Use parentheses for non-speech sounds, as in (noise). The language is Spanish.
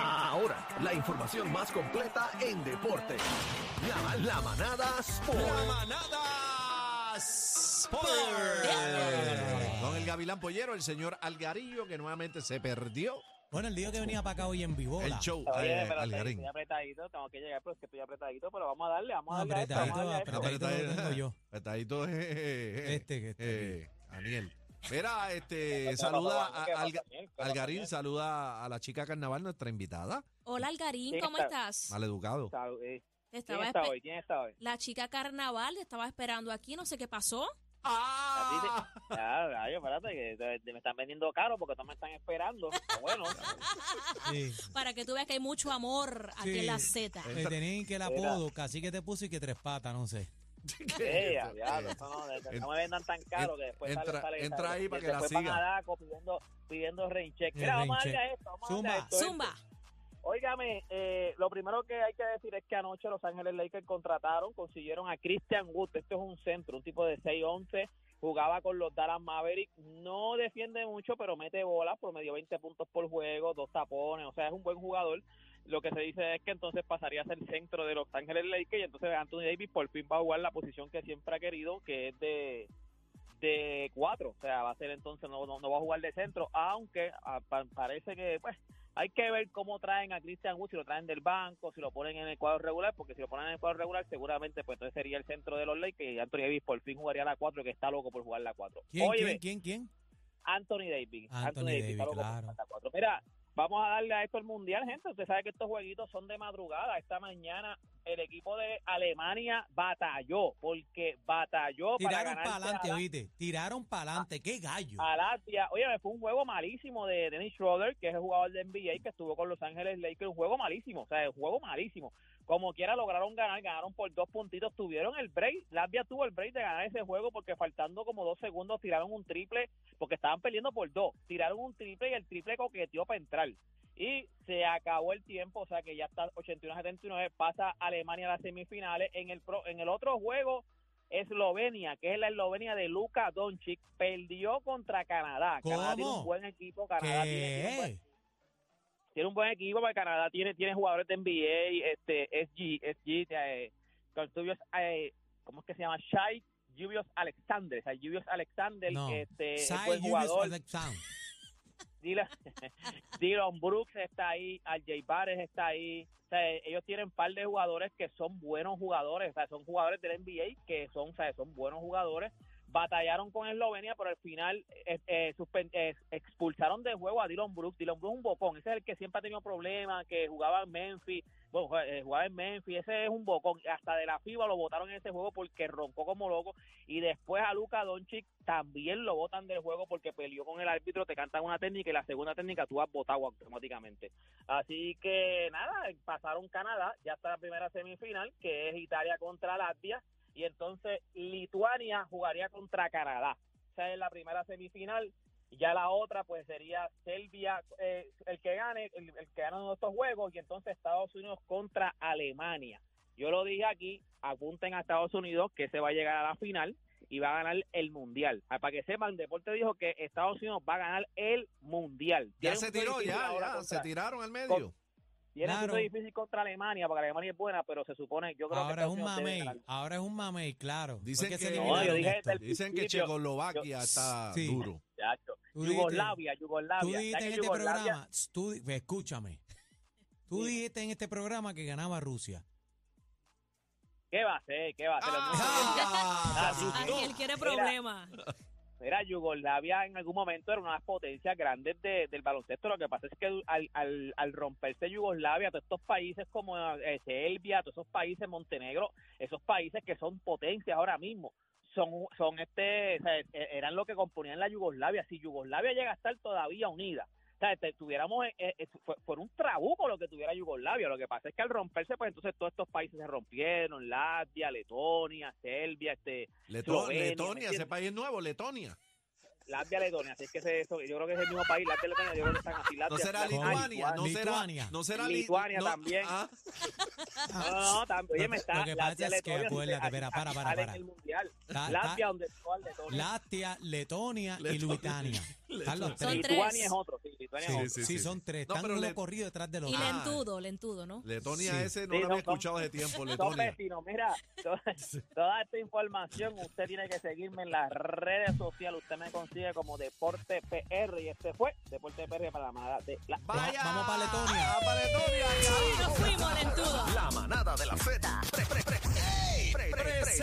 Ahora, la información más completa en deporte. La, la manada Sport. La manada Sport. Con el Gavilán Pollero, el señor Algarillo, que nuevamente se perdió Bueno, el día que venía para acá hoy en Vivola. el show. Oye, eh, pero Algarín. estoy apretadito, tengo que llegar, pero es que estoy apretadito, pero vamos a darle, vamos a darle a esto, apretadito, vamos a darle a esto. apretadito. yo. Apretadito, eh, eh, eh, Este Daniel. Mira, este, (laughs) ¿Qué saluda a, ¿Qué pasa, Alga- Daniel? ¿Qué pasa, Algarín, saluda a la chica carnaval, nuestra invitada, Hola Algarín, ¿Quién ¿cómo está? estás? maleducado. Eh. Te ¿Quién estaba está espe- hoy? ¿Quién está hoy? La chica carnaval te estaba esperando aquí, no sé qué pasó. ¡Ah! Ya, espérate, que me están vendiendo caro porque todos me están esperando. Está bueno. (laughs) Sí. Para que tú veas que hay mucho amor aquí Sí. en la Z. Le tenían que el apodo, casi que te puso y que tres patas, no sé. (laughs) Ya, diablo, eso no, me vendan tan caro que después entra- sale, sale, entra ahí para que la después van siga. a Daco pidiendo, pidiendo rain check. Mira, vamos a darle esto, vamos a darle a Zumba. esto. Zumba. Óigame, eh, lo primero que hay que decir es que anoche Los Ángeles Lakers contrataron, consiguieron a Christian Wood. Este es un centro, un tipo de 6'11". Jugaba con los Dallas Mavericks. No defiende mucho, pero mete bolas, promedio 20 puntos por juego, dos tapones. O sea, es un buen jugador. Lo que se dice es que entonces pasaría a ser centro de Los Ángeles Lakers y entonces Anthony Davis por fin va a jugar la posición que siempre ha querido, que es de de cuatro, o sea, va a ser entonces, no, no, no va a jugar de centro, aunque ah, pa- parece que, pues, hay que ver cómo traen a Christian Wood, si lo traen del banco, si lo ponen en el cuadro regular, porque si lo ponen en el cuadro regular, seguramente, pues, entonces sería el centro de los Lakers y Anthony Davis por fin jugaría la cuatro, que está loco por jugar la cuatro. ¿Quién, Oye, quién, quién, quién? Anthony Davis. Anthony Davis, está loco por claro. jugar la cuatro. Mira, vamos a darle a esto el mundial, gente. Usted sabe que estos jueguitos son de madrugada. Esta mañana el equipo de Alemania batalló, porque batalló para Tiraron para adelante, oíste. Tiraron para adelante. ¡Qué gallo! a Latvia. Oye, me fue un juego malísimo de Dennis Schroeder, que es el jugador de NBA que estuvo con Los Ángeles Lakers. Un juego malísimo, o sea, un juego malísimo. Como quiera lograron ganar, ganaron por dos puntitos, tuvieron el break. Latvia tuvo el break de ganar ese juego porque faltando como dos segundos tiraron un triple, porque estaban perdiendo por dos. Tiraron un triple y el triple coqueteó para entrar. Y se acabó el tiempo, o sea que ya está 81-79, pasa Alemania a las semifinales. En el, pro- en el otro juego, Eslovenia, que es la Eslovenia de Luka Doncic, perdió contra Canadá. Canadá tiene un buen equipo, Canadá tiene, tiene un buen, ¿Qué? tiene un buen equipo, porque Canadá tiene, tiene jugadores de NBA, este, SG, SG, eh, eh, ¿cómo es que se llama? Shai Julius Alexander, o sea, Julius Alexander, No. este, buen Julius jugador. Alexander. Dylan, (laughs) Dylan Brooks está ahí, RJ Barres está ahí. O sea, ellos tienen un par de jugadores que son buenos jugadores, o sea, son jugadores del NBA que son, o sea, son buenos jugadores. Batallaron con Eslovenia, pero al final eh, eh, eh, expulsaron del juego a Dylan Brooks. Dylan Brooks es un bocón, ese es el que siempre ha tenido problemas, que jugaba en Memphis, bueno, eh, jugaba en Memphis, ese es un bocón. Hasta de la FIBA lo votaron en ese juego porque roncó como loco. Y después a Luka Doncic también lo votan del juego porque peleó con el árbitro, te cantan una técnica y la segunda técnica tú has votado automáticamente. Así que nada, pasaron Canadá, ya está la primera semifinal, que es Italia contra Latvia, y entonces Lituania jugaría contra Canadá. Esa es la primera semifinal. Ya la otra pues sería Serbia, eh, el que gane, el, el que gane uno de estos juegos, y entonces Estados Unidos contra Alemania. Yo lo dije aquí, apunten a Estados Unidos que se va a llegar a la final y va a ganar el mundial. Ah, Para que sepan, Deporte dijo que Estados Unidos va a ganar el mundial. Ya se tiró, ya, ya, contra- se tiraron al medio. Tiene un Claro. punto difícil contra Alemania, porque Alemania es buena, pero se supone, yo creo que Ahora es un mamey. Ahora es un mamey, claro. Dicen que, se No, dicen Checoslovaquia está Sí. duro. Yugoslavia, Yugoslavia. Tú dijiste en este Yugoslavia- programa, tú escúchame, tú Sí. dijiste en este programa que ganaba Rusia. ¿Qué va a hacer? ¿Qué va a hacer? Ah. Ay, (laughs) él quiere problemas. Mira, Yugoslavia en algún momento era una de las potencias grandes de- del baloncesto. Lo que pasa es que al, al, al romperse Yugoslavia, todos estos países como eh, Serbia, todos esos países, Montenegro, esos países que son potencias ahora mismo, son, son este, e- eran lo que componían la Yugoslavia. Si Yugoslavia llega a estar todavía unida, o sea, tuviéramos, eh, eh, fue, fue un trabuco lo que tuviera Yugoslavia. Lo que pasa es que al romperse, pues entonces todos estos países se rompieron, Latvia, Letonia, Serbia, este, Leto- Eslovenia, ¿me Letonia, ese país es nuevo, Letonia. Latvia, Letonia, así es que ese- eso, yo creo que es el mismo país, Latvia, Letonia, yo creo que están así. No Latvia, será Latvia, Lituania, no será, Lituania. no será Li- Lituania no- también. ah, No, no, no, tam- oye, me está Lo que pasa Latvia, es que acuérdate, espera, para, para, para. en el mundial. Ta- Latvia, donde Letonia. Latvia, Letonia y. Lituania. Carlos, tres. Son tres. Lituania es otro, sí, Lituania es otro. Sí, sí, son tres. Están pero uno corrido detrás de los Y lentudo, lentudo, ¿no? Letonia ese no lo había escuchado hace tiempo, (laughs) Son vecinos, mira, (laughs) toda esta información usted tiene que seguirme en las redes sociales. Usted me consigue como Deporte PR y este fue Deporte PR para la manada de. Vamos pa' Letonia. Ah, vamos para Letonia. Y nos fuimos lentudo. La manada de la Z. Pre- pre- pre- pre- pre- pre-